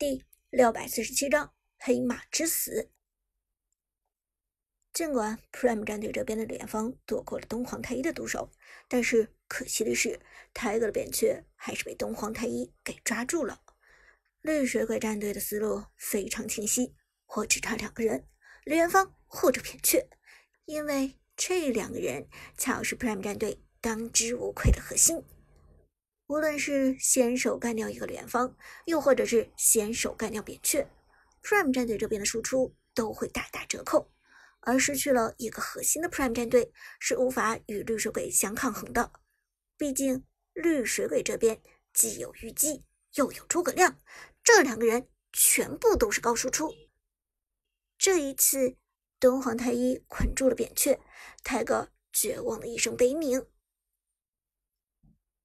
第六百四十七章黑马之死。尽管 Prime 战队这边的李元芳躲过了东皇太一的毒手，但是可惜的是，泰戈的扁鹊还是被东皇太一给抓住了。绿水鬼战队的思路非常清晰，我只差两个人，李元芳或者扁鹊，因为这两个人恰好是 Prime 战队当之无愧的核心。无论是先手干掉一个李元芳，又或者是先手干掉扁鹊，Prime 战队这边的输出都会大打折扣。而失去了一个核心的 Prime 战队是无法与绿水鬼相抗衡的。毕竟绿水鬼这边既有虞姬，又有诸葛亮，这两个人全部都是高输出。这一次，东皇太一捆住了扁鹊，泰戈绝望的一声悲鸣。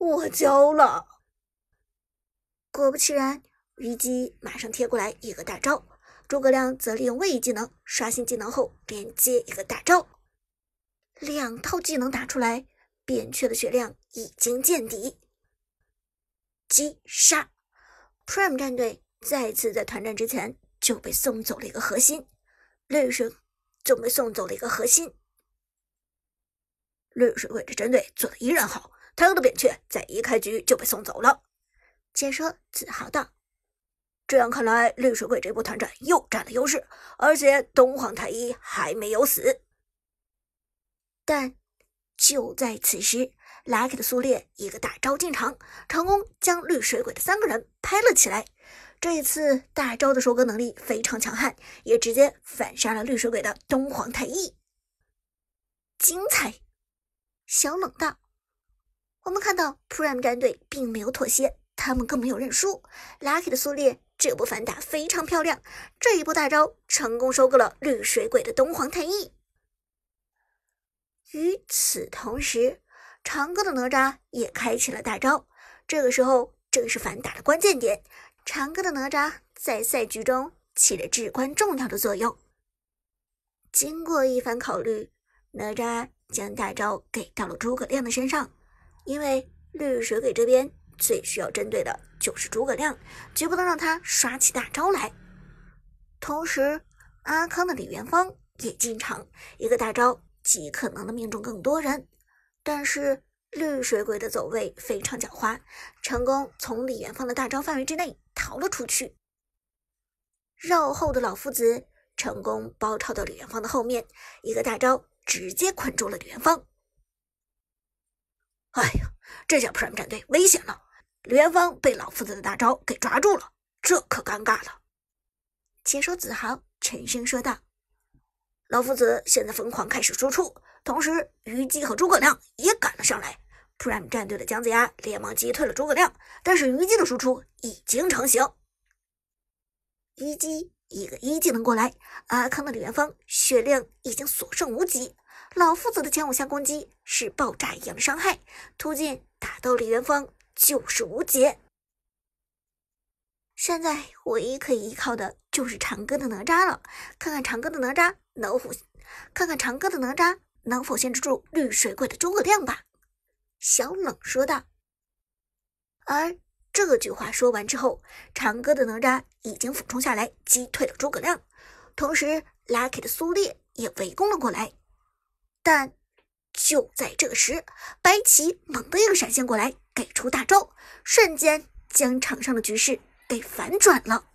我交了。果不其然，虞姬马上贴过来一个大招，诸葛亮则利用位移技能刷新技能后连接一个大招，两套技能打出来，扁鹊的血量已经见底。击杀，Prime 战队再次在团战之前就被送走了一个核心，绿水就被送走了一个核心。绿水鬼的针对做的依然好。他的扁鹊在一开局就被送走了。解说自豪道：“这样看来，绿水鬼这波团战又占了优势，而且东皇太一还没有死。”但就在此时，Lucky 的苏烈一个大招进场，成功将绿水鬼的三个人拍了起来。这一次大招的收割能力非常强悍，也直接反杀了绿水鬼的东皇太一。精彩！小冷道。我们看到 Prime 战队并没有妥协，他们更没有认输。Lucky 的苏烈这波反打非常漂亮，这一波大招成功收割了绿水鬼的东皇太一。与此同时，长歌的哪吒也开启了大招。这个时候正是反打的关键点，长歌的哪吒在赛局中起着至关重要的作用。经过一番考虑，哪吒将大招给到了诸葛亮的身上。因为绿水鬼这边最需要针对的就是诸葛亮，绝不能让他刷起大招来。同时，阿康的李元芳也进场，一个大招极可能的命中更多人。但是绿水鬼的走位非常狡猾，成功从李元芳的大招范围之内逃了出去。绕后的老夫子成功包抄到李元芳的后面，一个大招直接捆住了李元芳。哎呀，这下 Prime 战队危险了！李元芳被老夫子的大招给抓住了，这可尴尬了。解说子豪沉声说道：“老夫子现在疯狂开始输出，同时虞姬和诸葛亮也赶了上来。Prime 战队的姜子牙连忙击退了诸葛亮，但是虞姬的输出已经成型。虞姬一个一技能过来，阿康的李元芳血量已经所剩无几。”老夫子的前五下攻击是爆炸一样的伤害，突进打到李元芳就是无解。现在唯一可以依靠的就是长歌的哪吒了，看看长歌的哪吒能否，看看长歌的哪吒能否限制住绿水鬼的诸葛亮吧。小冷说道。而这句话说完之后，长歌的哪吒已经俯冲下来击退了诸葛亮，同时 Lucky 的苏烈也围攻了过来。但就在这时，白起猛地一个闪现过来，给出大招，瞬间将场上的局势给反转了。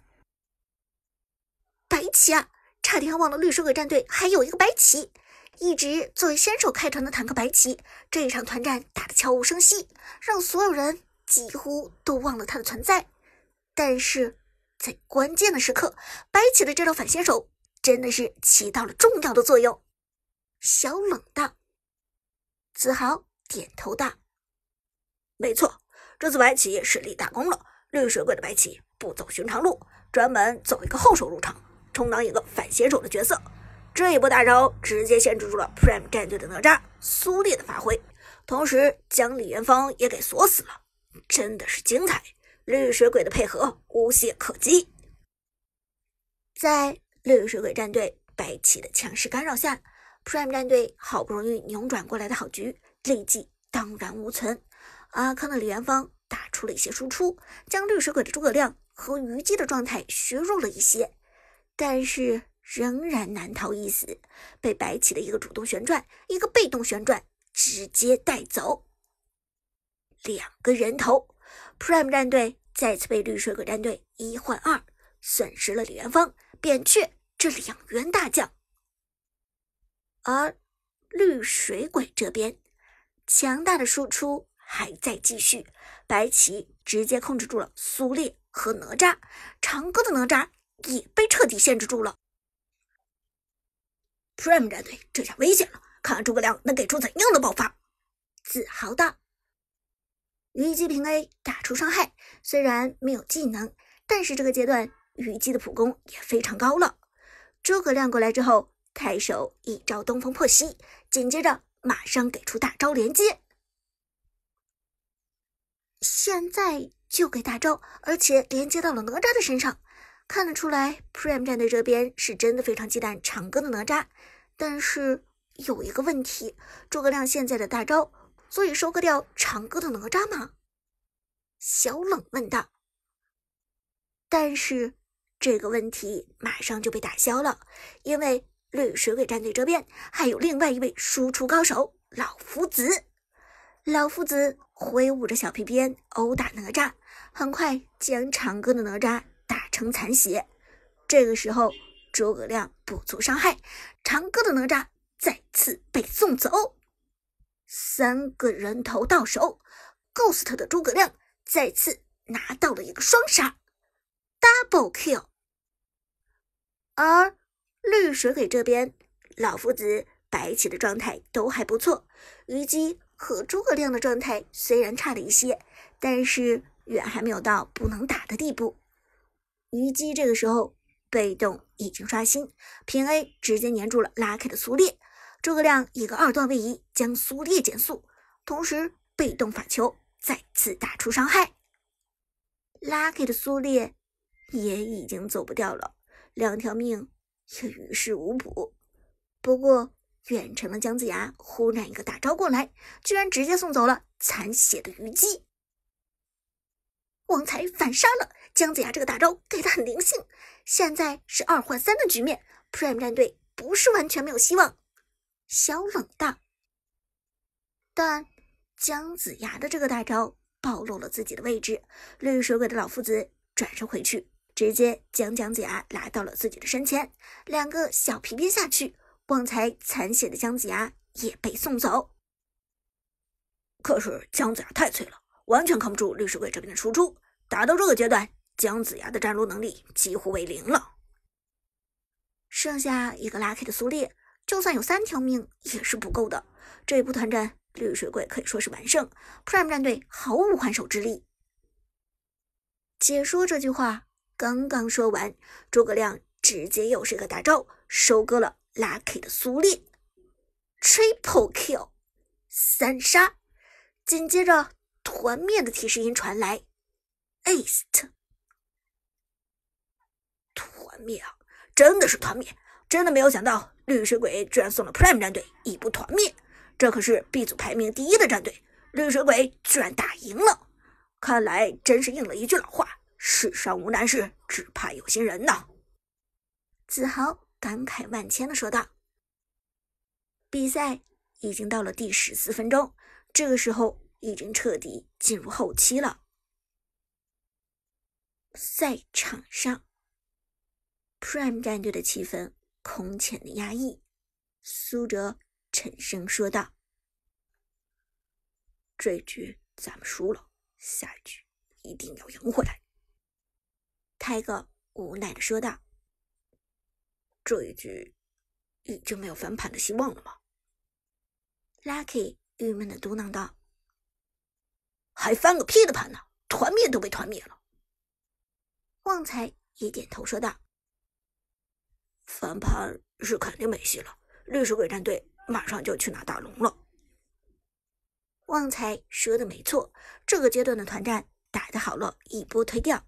白起啊，差点忘了绿水鬼战队还有一个白起，一直作为先手开团的坦克白起，这一场团战打得悄无声息，让所有人几乎都忘了他的存在。但是在关键的时刻，白起的这招反先手真的是起到了重要的作用。小冷道，子豪点头道：“没错，这次白起是立大功了。绿水鬼的白起不走寻常路，专门走一个后手入场，充当一个反先手的角色。这一波大招直接限制住了 Prime 战队的哪吒、苏烈的发挥，同时将李元芳也给锁死了，真的是精彩！绿水鬼的配合无懈可击。在绿水鬼战队白起的强势干扰下。Prime 战队好不容易扭转过来的好局，立即荡然无存。阿康的李元芳打出了一些输出，将绿水鬼的诸葛亮和虞姬的状态削弱了一些，但是仍然难逃一死，被白起的一个主动旋转，一个被动旋转直接带走。两个人头，Prime 战队再次被绿水鬼战队一换二，损失了李元芳、扁鹊这两员大将。而绿水鬼这边，强大的输出还在继续，白起直接控制住了苏烈和哪吒，长歌的哪吒也被彻底限制住了。Prime 战队这下危险了，看看诸葛亮能给出怎样的爆发！自豪道。虞姬平 A 打出伤害，虽然没有技能，但是这个阶段虞姬的普攻也非常高了。诸葛亮过来之后，开手一招东风破西，紧接着马上给出大招连接。现在就给大招，而且连接到了哪吒的身上，看得出来 Prime 战队这边是真的非常忌惮长歌的哪吒。但是有一个问题，诸葛亮现在的大招。所以收割掉长歌的哪吒吗？小冷问道。但是这个问题马上就被打消了，因为绿水鬼战队这边还有另外一位输出高手老夫子。老夫子挥舞着小皮鞭殴打哪吒，很快将长歌的哪吒打成残血。这个时候，诸葛亮补足伤害，长歌的哪吒再次被送走。三个人头到手，Ghost 的诸葛亮再次拿到了一个双杀，Double Kill。而绿水鬼这边，老夫子、白起的状态都还不错，虞姬和诸葛亮的状态虽然差了一些，但是远还没有到不能打的地步。虞姬这个时候被动已经刷新，平 A 直接粘住了拉开的苏烈。诸葛亮一个二段位移将苏烈减速，同时被动法球再次打出伤害。Lucky 的苏烈也已经走不掉了，两条命也于事无补。不过远程的姜子牙忽然一个大招过来，居然直接送走了残血的虞姬。旺财反杀了姜子牙，这个大招给的很灵性。现在是二换三的局面，Prime 战队不是完全没有希望。小冷大，但姜子牙的这个大招暴露了自己的位置，绿水鬼的老夫子转身回去，直接将姜子牙拉到了自己的身前，两个小皮鞭下去，旺财残血的姜子牙也被送走。可是姜子牙太脆了，完全扛不住绿水鬼这边的输出，打到这个阶段，姜子牙的战斗能力几乎为零了，剩下一个拉 K 的苏烈。就算有三条命也是不够的。这一波团战，绿水鬼可以说是完胜，Prime 战队毫无还手之力。解说这句话刚刚说完，诸葛亮直接又是个大招，收割了 Lucky 的苏烈，Triple Kill，三杀。紧接着团灭的提示音传来，Ace，团灭啊，真的是团灭，真的没有想到。绿水鬼居然送了 Prime 战队一波团灭，这可是 B 组排名第一的战队，绿水鬼居然打赢了，看来真是应了一句老话：世上无难事，只怕有心人呐。子豪感慨万千的说道。比赛已经到了第十四分钟，这个时候已经彻底进入后期了。赛场上，Prime 战队的气氛。空前的压抑，苏哲沉声说道：“这局咱们输了，下一局一定要赢回来。”泰哥无奈的说道：“这一局已经没有翻盘的希望了吗？”Lucky 郁闷的嘟囔道：“还翻个屁的盘呢！团灭都被团灭了。”旺财也点头说道。翻盘是肯定没戏了，绿水鬼战队马上就去拿大龙了。旺财说的没错，这个阶段的团战打得好了，一波推掉；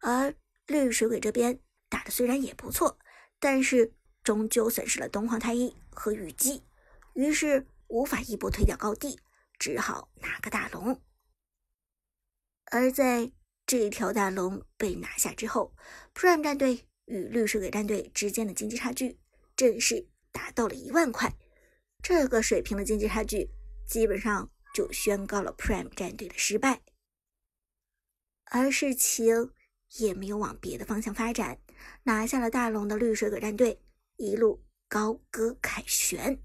而绿水鬼这边打的虽然也不错，但是终究损失了东皇太一和虞姬，于是无法一波推掉高地，只好拿个大龙。而在这条大龙被拿下之后，Prime 战队与绿水鬼战队之间的经济差距正式达到了一万块。这个水平的经济差距，基本上就宣告了 Prime 战队的失败。而事情也没有往别的方向发展，拿下了大龙的绿水鬼战队一路高歌凯旋。